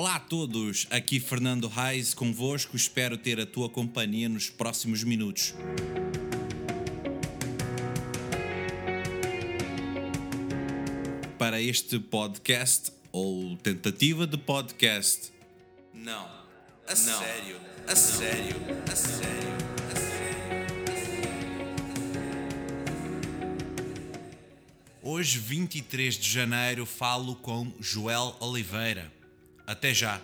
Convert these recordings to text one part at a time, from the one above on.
Olá a todos, aqui Fernando Reis convosco, espero ter a tua companhia nos próximos minutos. Para este podcast, ou tentativa de podcast. Não, a sério, a sério, a sério, a sério. Hoje, 23 de janeiro, falo com Joel Oliveira. Até já!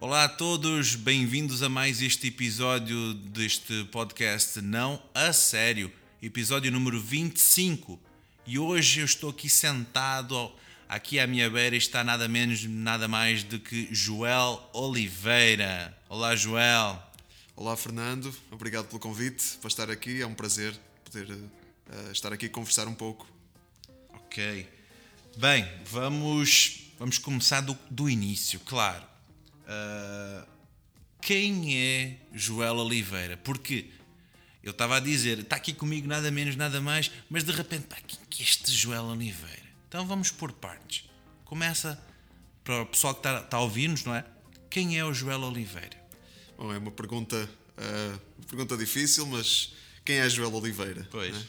Olá a todos, bem-vindos a mais este episódio deste podcast Não a Sério, episódio número 25. E hoje eu estou aqui sentado, aqui à minha beira está nada menos, nada mais do que Joel Oliveira. Olá, Joel. Olá, Fernando, obrigado pelo convite para estar aqui, é um prazer poder uh, estar aqui e conversar um pouco. Ok. Bem, vamos, vamos começar do, do início, claro. Uh, quem é Joel Oliveira? Porque eu estava a dizer, está aqui comigo nada menos, nada mais, mas de repente, pá, quem que é este Joel Oliveira? Então vamos por partes. Começa para o pessoal que está, está a ouvir-nos, não é? Quem é o Joel Oliveira? Bom, é uma pergunta, uh, pergunta difícil, mas quem é Joel Oliveira? Pois. né?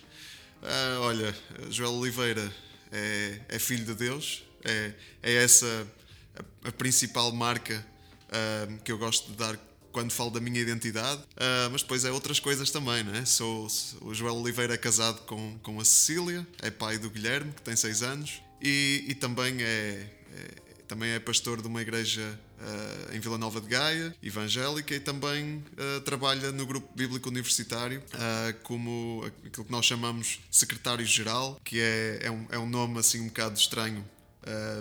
Uh, olha, Joel Oliveira é, é filho de Deus, é, é essa a, a principal marca uh, que eu gosto de dar quando falo da minha identidade, uh, mas depois é outras coisas também, não é? Sou, o Joel Oliveira é casado com, com a Cecília, é pai do Guilherme, que tem 6 anos, e, e também é, é também é pastor de uma igreja uh, em Vila Nova de Gaia, evangélica, e também uh, trabalha no grupo bíblico universitário uh, como aquilo que nós chamamos secretário-geral, que é, é, um, é um nome assim um bocado estranho.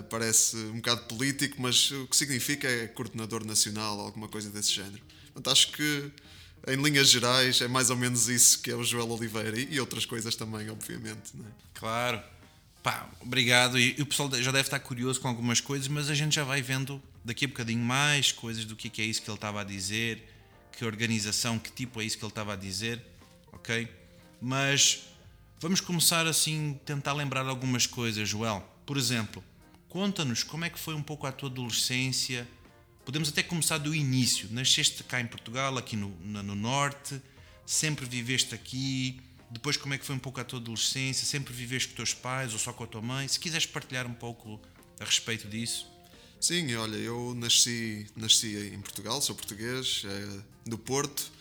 parece um bocado político, mas o que significa é coordenador nacional, alguma coisa desse género. Portanto, acho que em linhas gerais é mais ou menos isso que é o Joel Oliveira e, outras coisas também, obviamente. Não é? Claro. Pá, obrigado. E, e o pessoal já deve estar curioso com algumas coisas, mas a gente já vai vendo daqui a bocadinho mais coisas do que é isso que ele estava a dizer, que organização, que tipo é isso que ele estava a dizer, ok? Mas vamos começar assim, tentar lembrar algumas coisas, Joel. Por exemplo, conta-nos como é que foi um pouco a tua adolescência. Podemos até começar do início. Nasceste cá em Portugal, aqui no, no Norte, sempre viveste aqui depois, como é que foi um pouco a tua adolescência? Sempre viveste com os teus pais ou só com a tua mãe? Se quiseres partilhar um pouco a respeito disso. Sim, olha, eu nasci, nasci em Portugal, sou português, é, do Porto,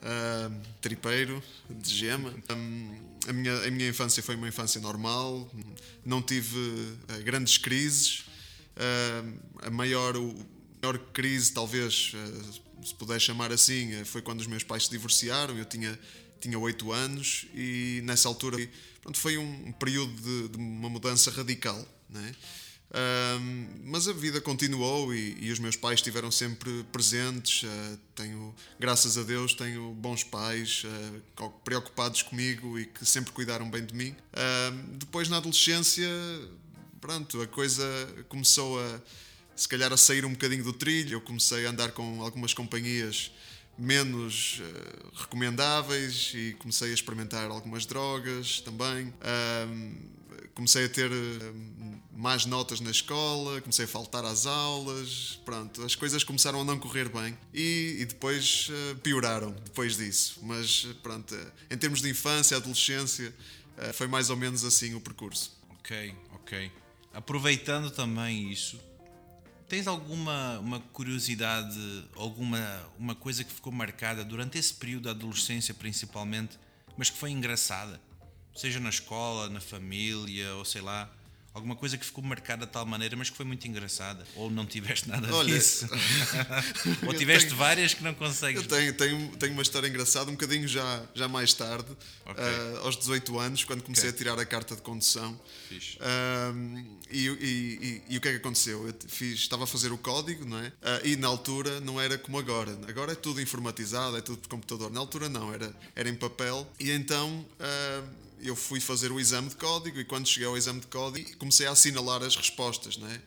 é, tripeiro, de gema. a, minha, a minha infância foi uma infância normal, não tive é, grandes crises. a maior, a maior crise, talvez, se puder chamar assim, foi quando os meus pais se divorciaram. Eu tinha tinha 8 anos e nessa altura pronto, foi um período de, de uma mudança radical. Né? Um, mas a vida continuou e, e, os meus pais estiveram sempre presentes. Uh, tenho, graças a Deus, tenho bons pais uh, preocupados comigo e que sempre cuidaram bem de mim. Uh, depois, na adolescência, pronto, a coisa começou a, se calhar, a sair um bocadinho do trilho. Eu comecei a andar com algumas companhias menos uh, recomendáveis e comecei a experimentar algumas drogas também. Um, comecei a ter uh, más notas na escola, comecei a faltar às aulas, pronto, as coisas começaram a não correr bem e, e depois uh, pioraram depois disso. Mas pronto, em termos de infância, adolescência, foi mais ou menos assim o percurso. Ok, ok. Aproveitando também isso, Tens alguma uma curiosidade, alguma uma coisa que ficou marcada durante esse período da adolescência principalmente, mas que foi engraçada? Seja na escola, na família, ou sei lá, alguma coisa que ficou marcada de tal maneira, mas que foi muito engraçada? Ou não tiveste nada Olha, disso? ou tiveste tenho, várias que não consegues? Eu tenho, tenho, tenho uma história engraçada, um bocadinho já, já mais tarde, okay. uh, aos 18 anos, quando comecei okay. a tirar a carta de condução. Uh, e, e, e, e, o que é que aconteceu? Eu fiz, estava a fazer o código, não é? Uh, e na altura não era como agora. Agora é tudo informatizado, é tudo por computador. Na altura não, era, era em papel. E então eu fui fazer o exame de código e quando cheguei ao exame de código comecei a assinalar as respostas, né?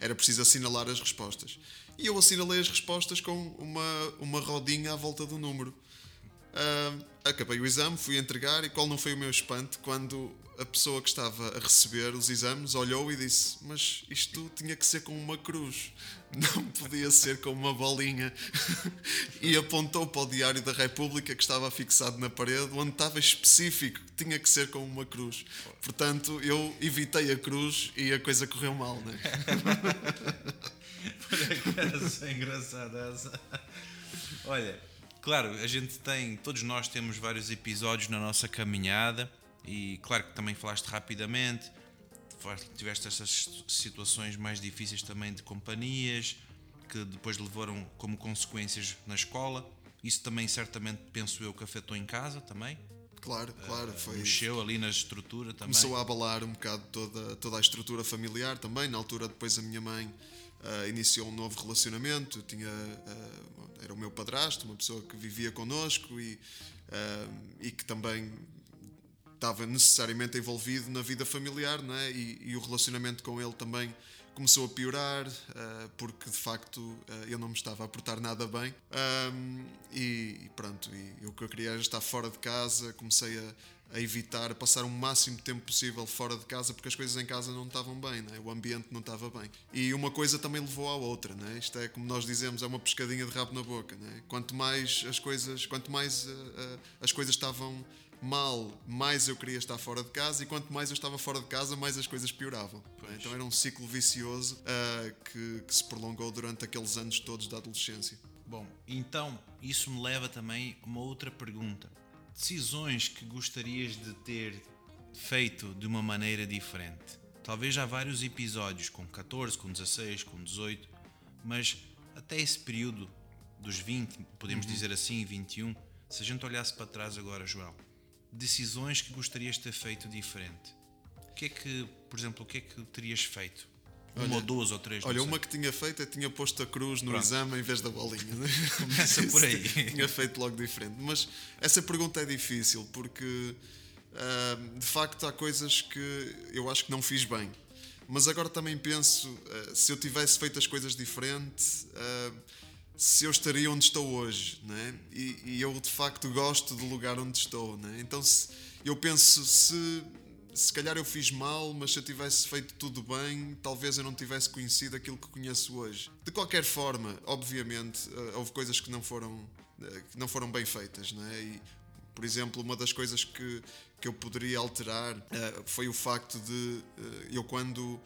Era preciso assinalar as respostas. E eu assinalei as respostas com uma, uma rodinha à volta do número. Uh, acabei o exame, fui entregar e qual não foi o meu espanto quando a pessoa que estava a receber os exames olhou e disse: Mas isto tinha que ser com uma cruz, não podia ser com uma bolinha. e apontou para o Diário da República que estava fixado na parede, onde estava específico que tinha que ser com uma cruz. Portanto, eu evitei a cruz e a coisa correu mal, né? é engraçada essa. Olha Claro, a gente tem, todos nós temos vários episódios na nossa caminhada e claro que também falaste rapidamente, tiveste essas situações mais difíceis também de companhias que depois levaram como consequências na escola. Isso também certamente penso eu que afetou em casa também. Claro, claro, foi. Mexeu ali na estrutura também. Começou a abalar um bocado toda, toda a estrutura familiar também. Na altura, depois a minha mãe uh, iniciou um novo relacionamento. Tinha, uh, era o meu padrasto, uma pessoa que vivia connosco e, e que também estava necessariamente envolvido na vida familiar, não é? e, e o relacionamento com ele também começou a piorar porque de facto eu não me estava a portar nada bem e, pronto e eu que eu queria era estar fora de casa comecei a, a evitar passar o máximo tempo possível fora de casa porque as coisas em casa não estavam bem, né? o ambiente não estava bem. E uma coisa também levou à outra, né? isto é como nós dizemos, é uma pescadinha de rabo na boca. Né? Quanto mais as coisas, quanto mais uh, uh, as coisas estavam mal, mais eu queria estar fora de casa e quanto mais eu estava fora de casa, mais as coisas pioravam. Né? Então era um ciclo vicioso uh, que, que se prolongou durante aqueles anos todos da adolescência. Bom, então isso me leva também a uma outra pergunta decisões que gostarias de ter feito de uma maneira diferente? Talvez já vários episódios, com 14, com 16, com 18, mas até esse período dos 20, podemos uhum. dizer assim, 21, se a gente olhasse para trás agora, Joel, decisões que gostarias de ter feito diferente. O que é que, por exemplo, o que é que terias feito? Uma olha, ou duas ou três. Olha, uma que tinha feito é tinha posto a cruz no Pronto. exame em vez da bolinha. Né? Começa por aí. tinha feito logo diferente. Mas essa pergunta é difícil porque uh, de facto há coisas que eu acho que não fiz bem. Mas agora também penso, uh, se eu tivesse feito as coisas diferente, uh, se eu estaria onde estou hoje, né? E, e, eu de facto gosto do lugar onde estou, né? Então se, eu penso se se calhar eu fiz mal, mas se eu tivesse feito tudo bem, talvez eu não tivesse conhecido aquilo que conheço hoje. De qualquer forma, obviamente, eh, houve coisas que não foram, eh, que não foram bem feitas, não é? E, por exemplo, uma das coisas que, que eu poderia alterar uh, foi o facto de eu, quando,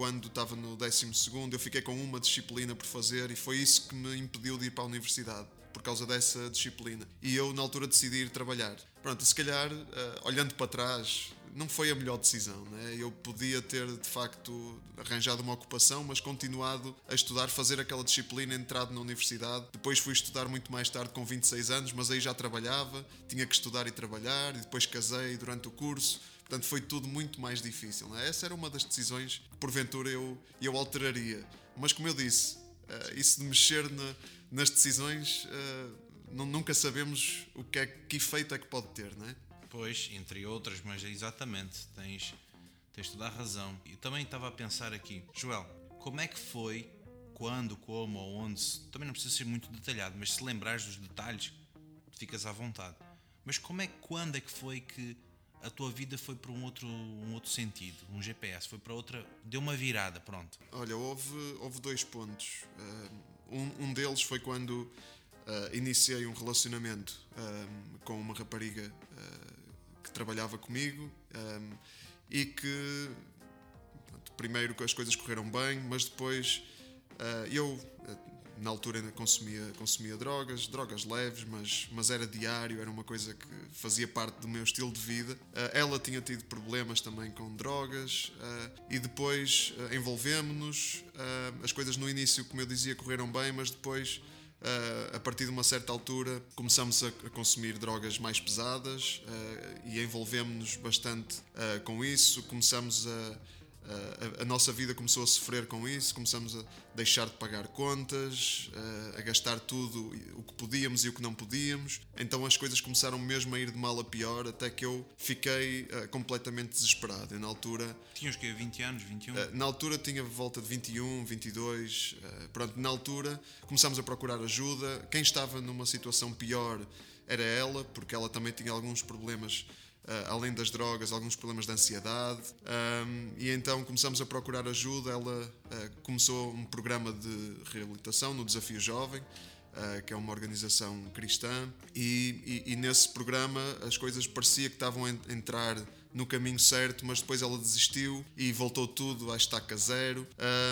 quando estava no 12, eu fiquei com uma disciplina por fazer e foi isso que me impediu de ir para a universidade por causa dessa disciplina. E eu, na altura, decidi ir trabalhar. Pronto, se calhar, uh, olhando para trás, não foi a melhor decisão. Né? Eu podia ter, de facto, arranjado uma ocupação, mas continuado a estudar, fazer aquela disciplina, entrado na universidade. Depois fui estudar muito mais tarde, com 26 anos, mas aí já trabalhava, tinha que estudar e trabalhar, e depois casei durante o curso. Portanto, foi tudo muito mais difícil. Né? Essa era uma das decisões que, porventura, eu, eu alteraria. Mas, como eu disse, uh, isso de mexer na, nas decisões, uh, nunca sabemos o que, é, que efeito é que pode ter, não é? Pois, entre outras, mas exatamente, tens, tens toda a razão. E também estava a pensar aqui, Joel, como é que foi, quando, como ou onde, também não precisa ser muito detalhado, mas se lembrares dos detalhes, ficas à vontade. Mas como é que, quando é que foi que a tua vida foi para um outro, um outro sentido, um GPS, foi para outra, deu uma virada, pronto. Olha, houve, houve dois pontos. Uh, um, um deles foi quando uh, iniciei um relacionamento uh, com uma rapariga que trabalhava comigo um, e que primeiro as coisas correram bem, mas depois uh, eu na altura consumia, consumia drogas, drogas leves, mas, mas era diário, era uma coisa que fazia parte do meu estilo de vida. Uh, ela tinha tido problemas também com drogas uh, e depois uh, envolvemos-nos. as coisas no início, como eu dizia, correram bem, mas depois Uh, a partir de uma certa altura começamos a, a consumir drogas mais pesadas uh, e envolvemos-nos bastante uh, com isso. Começamos a, a, a, nossa vida começou a sofrer com isso, começamos a deixar de pagar contas, a, a, gastar tudo o que podíamos e o que não podíamos. Então as coisas começaram mesmo a ir de mal a pior, até que eu fiquei uh, completamente desesperado. Eu, na altura. Tinhas que 20 anos, 21? Uh, na altura tinha volta de 21, 22. Uh, pronto, na altura começámos a procurar ajuda. Quem estava numa situação pior era ela, porque ela também tinha alguns problemas além das drogas, alguns problemas de ansiedade. Um, e então começamos a procurar ajuda. Ela uh, começou um programa de reabilitação no Desafio Jovem. Uh, que é uma organização cristã, e, e, e, nesse programa as coisas parecia que estavam a entrar no caminho certo, mas depois ela desistiu e voltou tudo à estaca zero.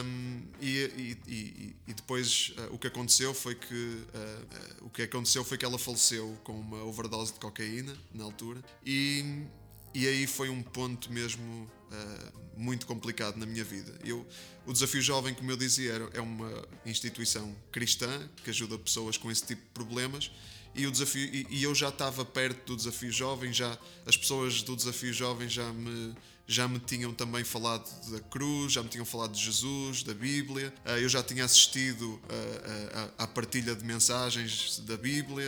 Um, e, e, e, depois uh, o que aconteceu foi que uh, o que aconteceu foi que ela faleceu com uma overdose de cocaína na altura e e aí foi um ponto mesmo uh, muito complicado na minha vida. Eu, o Desafio Jovem, como eu dizia, é uma instituição cristã que ajuda pessoas com esse tipo de problemas e, o desafio, e, e eu já estava perto do Desafio Jovem, já as pessoas do Desafio Jovem já me já me tinham também falado da cruz, já me tinham falado de Jesus, da Bíblia, uh, eu já tinha assistido uh, à partilha de mensagens da Bíblia,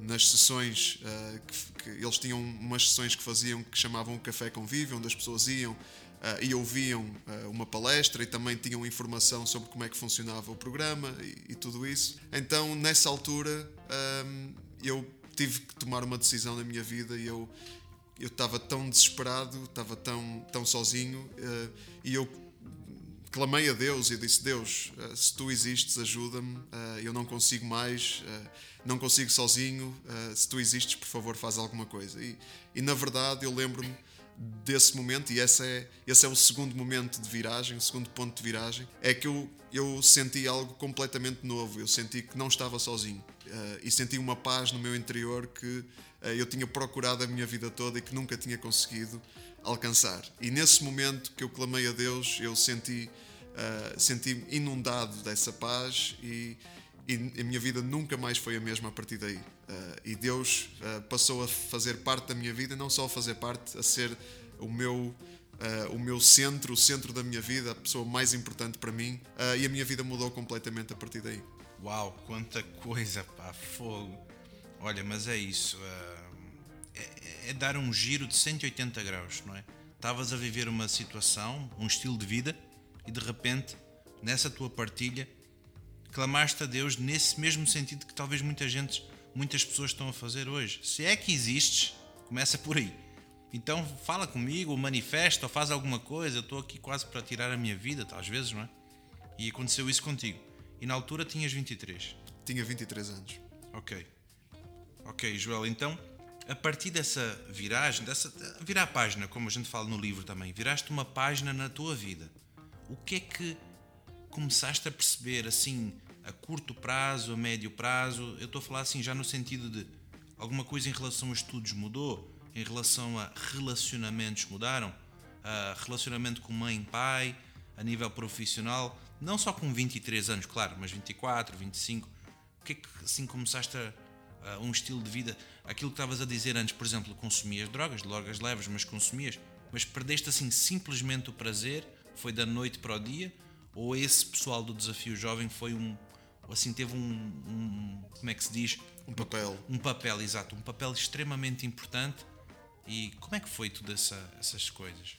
nas sessões que, eles tinham umas sessões que faziam que chamavam Café Convívio, onde as pessoas iam e ouviam uma palestra e também tinham informação sobre como é que funcionava o programa e tudo isso. Então, nessa altura, eu tive que tomar uma decisão na minha vida e eu eu estava tão desesperado, estava tão tão sozinho e eu clamei a Deus e disse: Deus, eh, se tu existes, ajuda-me. Eh, eu não consigo mais, não consigo sozinho. Se tu existes, por favor, faz alguma coisa. E, e na verdade, eu lembro-me desse momento, e esse é, esse é o segundo momento de viragem, o segundo ponto de viragem, é que eu, eu senti algo completamente novo. Eu senti que não estava sozinho. E senti uma paz no meu interior que eu tinha procurado a minha vida toda e que nunca tinha conseguido alcançar. E nesse momento que eu clamei a Deus, eu senti uh, senti-me inundado dessa paz e, e, a minha vida nunca mais foi a mesma a partir daí. Uh, e Deus uh, passou a fazer parte da minha vida, não só a fazer parte, a ser o meu Uh, o meu centro, o centro da minha vida, a pessoa mais importante para mim, uh, e a minha vida mudou completamente a partir daí. Uau, quanta coisa, pá, fogo! Olha, mas é isso, uh, é, é, dar um giro de 180 graus, não é? Estavas a viver uma situação, um estilo de vida, e de repente, nessa tua partilha, clamaste a Deus nesse mesmo sentido que talvez muita gente, muitas pessoas estão a fazer hoje. Se é que existes, começa por aí. Então fala comigo, manifesta, ou faz alguma coisa. Eu estou aqui quase para tirar a minha vida, às vezes, não é? E aconteceu isso contigo. E na altura tinhas 23. Tinha 23 anos. Ok. Ok, Joel, então, a partir dessa viragem, dessa virar a página, como a gente fala no livro também, viraste uma página na tua vida o que é que começaste a perceber assim a curto prazo, a médio prazo? Eu estou a falar assim já no sentido de alguma coisa em relação a estudos mudou, em relação a relacionamentos mudaram, a relacionamento com mãe e pai, a nível profissional, não só com 23 anos, claro, mas 24, 25. O que é que assim começaste a, a um estilo de vida, aquilo que estavas a dizer antes, por exemplo, consumias drogas, drogas leves, mas consumias, mas perdeste assim simplesmente o prazer foi da noite para o dia? Ou esse pessoal do desafio jovem foi um. Assim, teve um, um Como é que se diz? Um papel. Um papel, exato. Um papel extremamente importante. E como é que foi todas essa, essas coisas?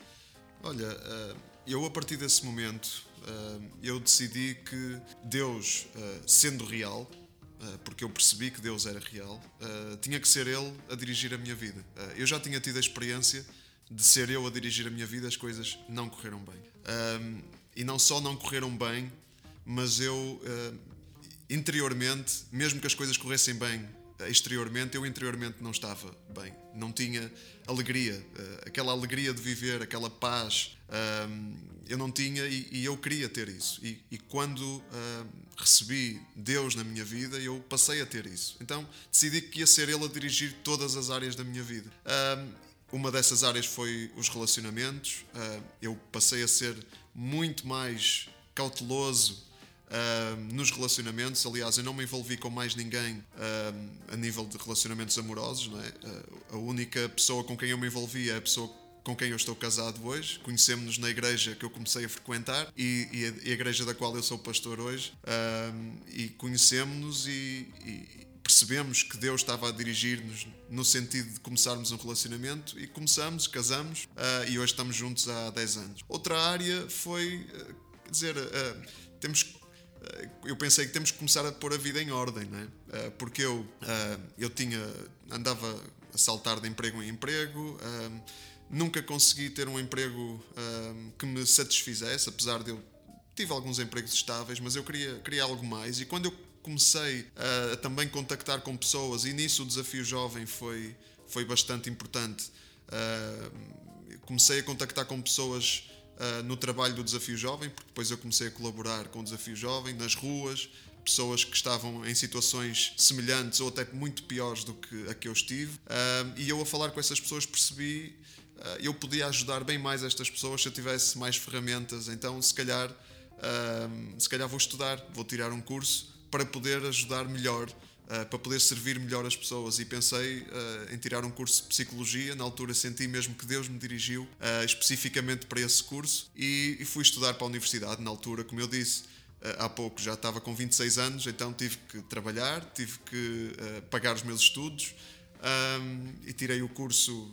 Olha, eh, eu a partir desse momento eu decidi que Deus, eh, sendo real, porque eu percebi que Deus era real, tinha que ser Ele a dirigir a minha vida. Eu já tinha tido a experiência de ser eu a dirigir a minha vida, as coisas não correram bem. E não só não correram bem, mas eu interiormente, mesmo que as coisas corressem bem exteriormente, eu interiormente não estava bem. Não tinha alegria, uh, aquela alegria de viver, aquela paz. eu não tinha e, eu queria ter isso. E, quando recebi Deus na minha vida, eu passei a ter isso. Então decidi que ia ser Ele a dirigir todas as áreas da minha vida. Uma dessas áreas foi os relacionamentos. Eu passei a ser muito mais cauteloso uh, nos relacionamentos. Aliás, eu não me envolvi com mais ninguém uh, a nível de relacionamentos amorosos. Não é? a única pessoa com quem eu me envolvi é a pessoa com quem eu estou casado hoje. Conhecemos-nos na igreja que eu comecei a frequentar e, e, a, e, a, igreja da qual eu sou pastor hoje. e conhecemos-nos e, e percebemos que Deus estava a dirigir-nos no sentido de começarmos um relacionamento e começamos, casamos uh, e hoje estamos juntos há 10 anos. Outra área foi, uh, quer dizer, uh, temos eu pensei que temos que começar a pôr a vida em ordem, não é? porque eu, eu tinha, andava a saltar de emprego em emprego, nunca consegui ter um emprego que me satisfizesse, apesar de eu tive alguns empregos estáveis, mas eu queria, queria algo mais. E quando eu comecei a também contactar com pessoas, e nisso o desafio jovem foi, foi bastante importante, comecei a contactar com pessoas uh, no trabalho do Desafio Jovem, porque depois eu comecei a colaborar com o Desafio Jovem nas ruas, pessoas que estavam em situações semelhantes ou até muito piores do que a que eu estive, uh, e eu a falar com essas pessoas percebi uh, eu podia ajudar bem mais estas pessoas se eu tivesse mais ferramentas, então se calhar se calhar vou estudar, vou tirar um curso para poder ajudar melhor Uh, para poder servir melhor as pessoas. E pensei uh, em tirar um curso de psicologia. Na altura senti mesmo que Deus me dirigiu uh, especificamente para esse curso e, e, fui estudar para a universidade. Na altura, como eu disse há pouco, já estava com 26 anos, então tive que trabalhar, tive que pagar os meus estudos um, e tirei o curso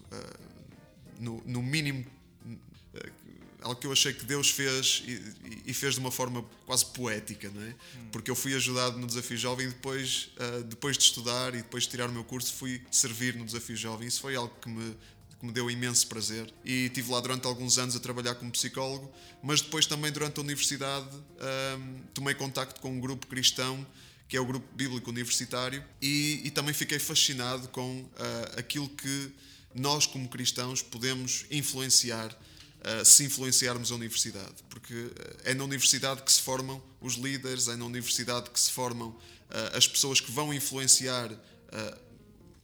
no, no mínimo algo que eu achei que Deus fez e, e, fez de uma forma quase poética, não é? Porque eu fui ajudado no Desafio Jovem e depois, uh, depois de estudar e depois de tirar o meu curso, fui servir no Desafio Jovem. Isso foi algo que me, que me deu imenso prazer. E estive lá durante alguns anos a trabalhar como psicólogo, mas depois também durante a universidade um, tomei contacto com um grupo cristão que é o grupo bíblico universitário e, e também fiquei fascinado com uh, aquilo que nós como cristãos podemos influenciar uh, se influenciarmos a universidade, porque eh, é na universidade que se formam os líderes, é na universidade que se formam uh, as pessoas que vão influenciar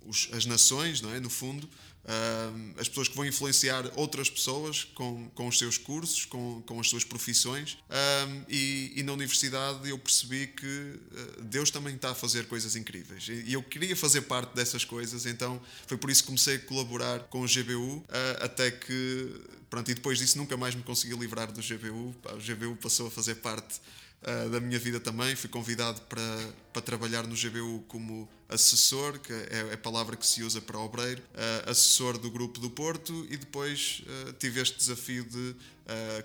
os, as nações, não é? No fundo, Uh, as pessoas que vão influenciar outras pessoas com, com os seus cursos, com, com as suas profissões. Uh, e, e, na universidade eu percebi que uh, Deus também está a fazer coisas incríveis. E, e, eu queria fazer parte dessas coisas, então foi por isso que comecei a colaborar com o GBU, ah, até que. Pronto, e depois disso nunca mais me consegui livrar do GBU. O GBU passou a fazer parte uh, da minha vida também. Fui convidado para, para trabalhar no GBU como assessor, que é, é a palavra que se usa para obreiro, uh, assessor do grupo do Porto e depois uh, tive este desafio de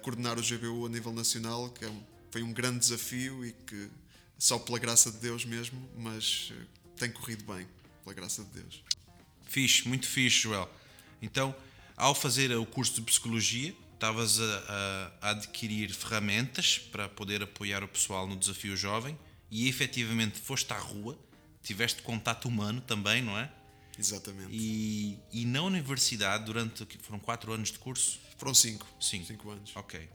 coordenar o GBU a nível nacional, que é foi um grande desafio e que só pela graça de Deus mesmo, mas tem corrido bem, pela graça de Deus. Fixe, muito fixe, Joel. Então, ao fazer o curso de Psicologia, estavas a, a, adquirir ferramentas para poder apoiar o pessoal no desafio jovem e efetivamente foste à rua, tiveste contato humano também, não é? Exatamente. E, e na universidade, durante. Foram quatro anos de curso? Foram cinco. Cinco. Cinco anos. Ok.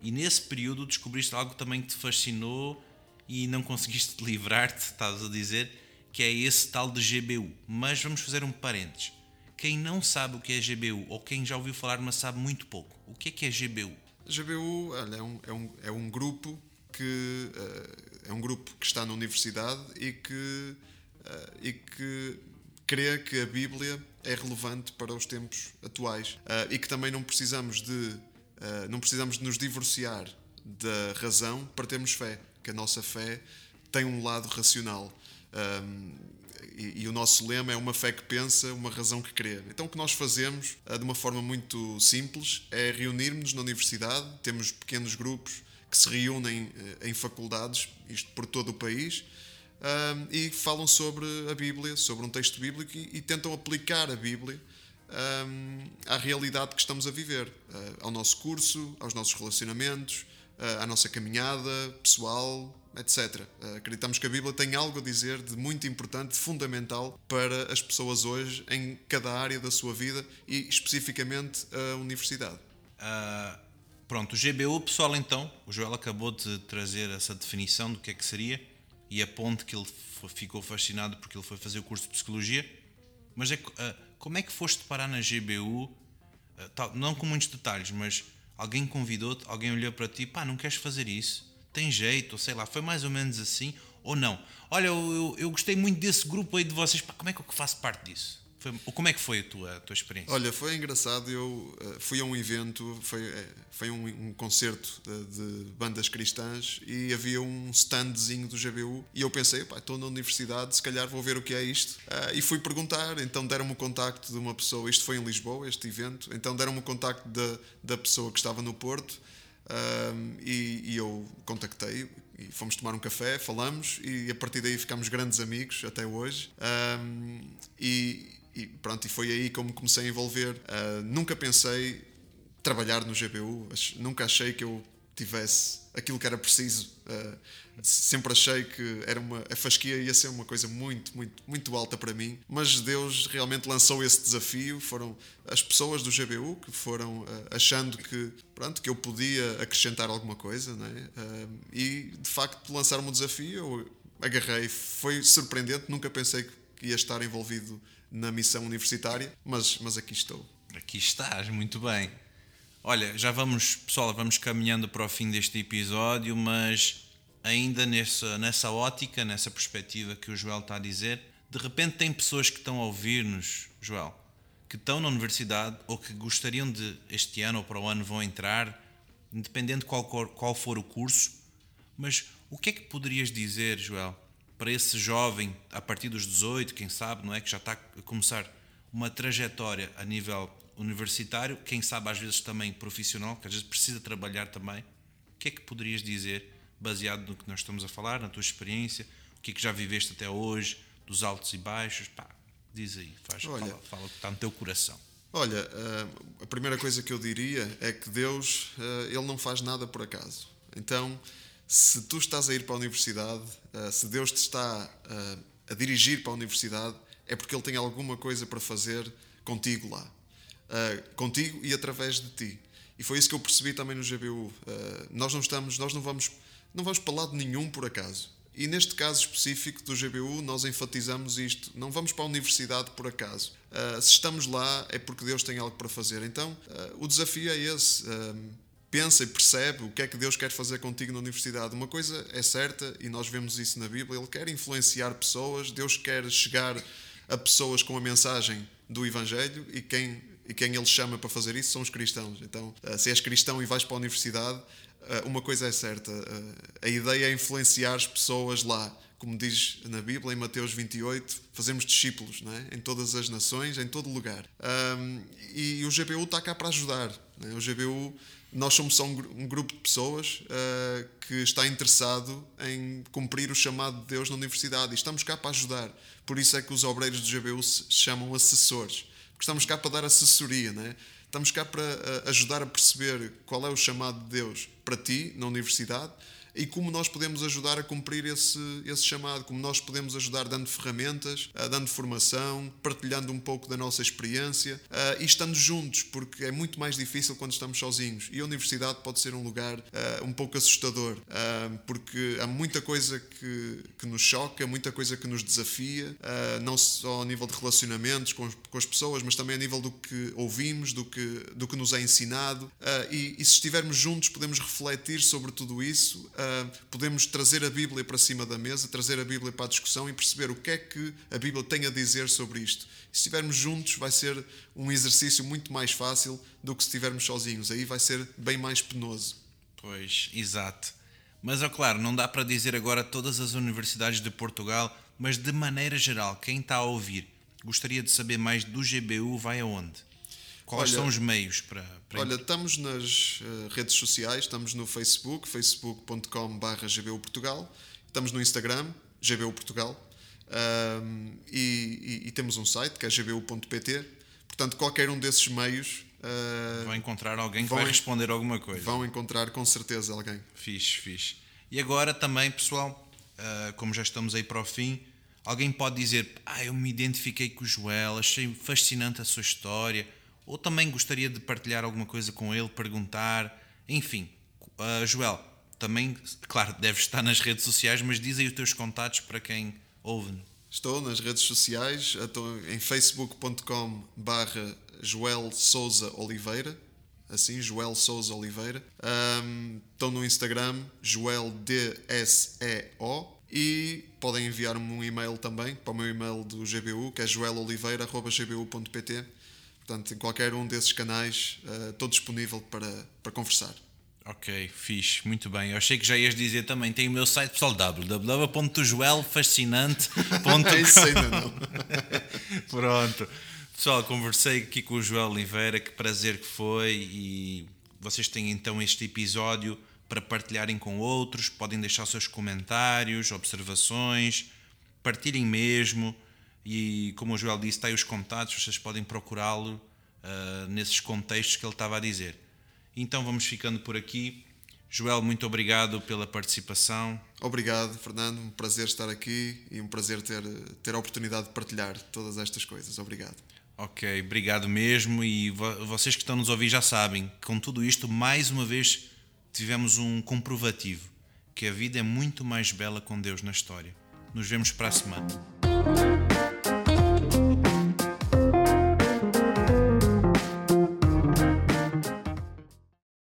E nesse período descobriste algo também que te fascinou e não conseguiste livrar-te, estás a dizer, que é esse tal de GBU. Mas vamos fazer um parênteses. Quem não sabe o que é GBU ou quem já ouviu falar, mas sabe muito pouco, o que é que é GBU? GBU olha, é, um, é, um, é um grupo que uh, é um grupo que está na universidade e que, uh, e que crê que a Bíblia é relevante para os tempos atuais uh, e que também não precisamos de não precisamos de nos divorciar da razão para termos fé, que a nossa fé tem um lado racional. Um, e, e, o nosso lema é uma fé que pensa, uma razão que crê. Então o que nós fazemos, eh, de uma forma muito simples, é reunirmos-nos na universidade, temos pequenos grupos que se reúnem eh, em faculdades, isto por todo o país, e falam sobre a Bíblia, sobre um texto bíblico e, e tentam aplicar a Bíblia à realidade que estamos a viver, uh, ao nosso curso, aos nossos relacionamentos, à nossa caminhada pessoal, etc. Eh, acreditamos que a Bíblia tem algo a dizer de muito importante, fundamental para as pessoas hoje em cada área da sua vida e especificamente a universidade. Uh, pronto, o GBU, pessoal, então, o Joel acabou de trazer essa definição do que é que seria e a ponte que ele ficou fascinado porque ele foi fazer o curso de Psicologia. Mas é, uh, como é que foste parar na GBU? Uh, tal, não com muitos detalhes, mas alguém convidou-te, alguém olhou para ti, pá, não queres fazer isso? Tem jeito, sei lá, foi mais ou menos assim, ou não. Olha, eu, eu, gostei muito desse grupo aí de vocês, Pá, como é que eu faço parte disso? Foi, como é que foi a tua, a tua experiência? Olha, foi engraçado. Eu uh, fui a um evento, foi, uh, foi um, um concerto de, de, bandas cristãs e havia um standzinho do GBU. E eu pensei, estou na universidade, se calhar vou ver o que é isto. Uh, e fui perguntar. Então deram-me o contacto de uma pessoa. Isto foi em Lisboa, este evento. Então deram-me o contacto da, da pessoa que estava no Porto Um, e, e, eu contactei e fomos tomar um café, falamos e a partir daí ficámos grandes amigos até hoje. Um, e, e, pronto, e foi aí que eu me comecei a envolver. Uh, nunca pensei trabalhar no GBU, nunca achei que eu tivesse aquilo que era preciso. Uh, sempre achei que era uma, a fasquia ia ser uma coisa muito, muito, muito alta para mim, mas Deus realmente lançou esse desafio. Foram as pessoas do GBU que foram uh, achando que, pronto, que eu podia acrescentar alguma coisa, né? Uh, e de facto lançaram-me o desafio. Eu agarrei, foi surpreendente, nunca pensei que ia estar envolvido na missão universitária, mas, mas aqui estou. Aqui estás, muito bem. Olha, já vamos, pessoal, vamos caminhando para o fim deste episódio, mas ainda nessa, nessa ótica, nessa perspectiva que o Joel está a dizer, de repente tem pessoas que estão a ouvir-nos, Joel, que estão na universidade ou que gostariam de, este ano ou para o ano, vão entrar, independente de qual, qual for o curso, mas o que é que poderias dizer, Joel, para esse jovem, a partir dos 18, quem sabe, não é? Que já está a começar uma trajetória a nível universitário, quem sabe às vezes também profissional, que às vezes precisa trabalhar também. O que é que poderias dizer, baseado no que nós estamos a falar, na tua experiência, o que é que já viveste até hoje, dos altos e baixos? Pá, diz aí, faz, Olha, fala, fala o que está no teu coração. Olha, eh, a primeira coisa que eu diria é que Deus, eh, Ele não faz nada por acaso. Então, se tu estás a ir para a universidade, eh, se Deus te está a dirigir para a universidade, é porque Ele tem alguma coisa para fazer contigo lá uh, contigo e através de ti. E foi isso que eu percebi também no GBU. Uh, ah, nós não estamos, nós não vamos, não vamos para lado nenhum por acaso. E neste caso específico do GBU, nós enfatizamos isto: não vamos para a universidade por acaso. Uh, se estamos lá, é porque Deus tem algo para fazer. Então, o desafio é esse. Pensa e percebe o que é que Deus quer fazer contigo na universidade. Uma coisa é certa, e nós vemos isso na Bíblia: Ele quer influenciar pessoas, Deus quer chegar a pessoas com a mensagem do Evangelho, e quem e quem ele chama para fazer isso são os cristãos. Então, eh, se és cristão e vais para a universidade, eh, uma coisa é certa: eh, a ideia é influenciar as pessoas lá. Como diz na Bíblia, em Mateus 28, fazemos discípulos não é? em todas as nações, em todo lugar. E o GBU está cá para ajudar. É? O GBU, nós somos só um, grupo de pessoas que está interessado em cumprir o chamado de Deus na universidade e estamos cá para ajudar. Por isso é que os obreiros do GBU se chamam assessores porque estamos cá para dar assessoria, né? estamos cá para eh, ajudar a perceber qual é o chamado de Deus para ti na universidade e como nós podemos ajudar a cumprir esse, esse chamado, como nós podemos ajudar dando ferramentas, uh, dando formação, partilhando um pouco da nossa experiência uh, e estando juntos, porque é muito mais difícil quando estamos sozinhos. E a universidade pode ser um lugar uh, um pouco assustador, porque há muita coisa que, que nos choca, muita coisa que nos desafia, não só a nível de relacionamentos com, com as pessoas, mas também a nível do que ouvimos, do que, do que nos é ensinado. E, e se estivermos juntos, podemos refletir sobre tudo isso uh, podemos trazer a Bíblia para cima da mesa, trazer a Bíblia para a discussão e perceber o que é que a Bíblia tem a dizer sobre isto. Se estivermos juntos, vai ser um exercício muito mais fácil do que se estivermos sozinhos. Aí vai ser bem mais penoso. Pois, exato. Mas, é claro, não dá para dizer agora todas as universidades de Portugal, mas de maneira geral, quem está a ouvir gostaria de saber mais do GBU, vai aonde? Quais olha, são os meios para, para Olha, estamos nas uh, redes sociais, estamos no Facebook, facebook.com.br gbuportugal, estamos no Instagram, gbuportugal, um, e, e, e, temos um site que é gbu.pt. Portanto, qualquer um desses meios. Uh, vão encontrar alguém que vai responder alguma coisa. Vão encontrar com certeza alguém. Fixe, fixe. E agora também, pessoal, uh, como já estamos aí para o fim, alguém pode dizer: Ah, eu me identifiquei com o Joel, achei fascinante a sua história ou também gostaria de partilhar alguma coisa com ele, perguntar, enfim. Uh, Joel, também, claro, deves estar nas redes sociais, mas diz aí os teus contatos para quem ouve. Estou nas redes sociais, estou em facebook.com barra Joel Souza Oliveira, assim, Joel Souza Oliveira. Um, estou no Instagram, Joel DSEO. E podem enviar-me um e-mail também para o meu e-mail do GBU, que é joeloliveira.gbu.pt Portanto, em qualquer um desses canais, uh, estou disponível para, para conversar. Ok, fixe, muito bem. Eu achei que já ias dizer também, tem o meu site pessoal www.joelfascinante.com é Isso ainda não. Pronto. Pessoal, conversei aqui com o Joel Oliveira, que prazer que foi e vocês têm então este episódio para partilharem com outros, podem deixar seus comentários, observações, partilhem mesmo. E como o Joel disse, está aí os contatos, vocês podem procurá-lo uh, nesses contextos que ele estava a dizer. Então vamos ficando por aqui. Joel, muito obrigado pela participação. Obrigado, Fernando. Um prazer estar aqui e um prazer ter, ter a oportunidade de partilhar todas estas coisas. Obrigado. Ok, obrigado mesmo. E vocês que estão nos ouvir já sabem, com tudo isto, mais uma vez tivemos um comprovativo que a vida é muito mais bela com Deus na história. Nos vemos para a semana.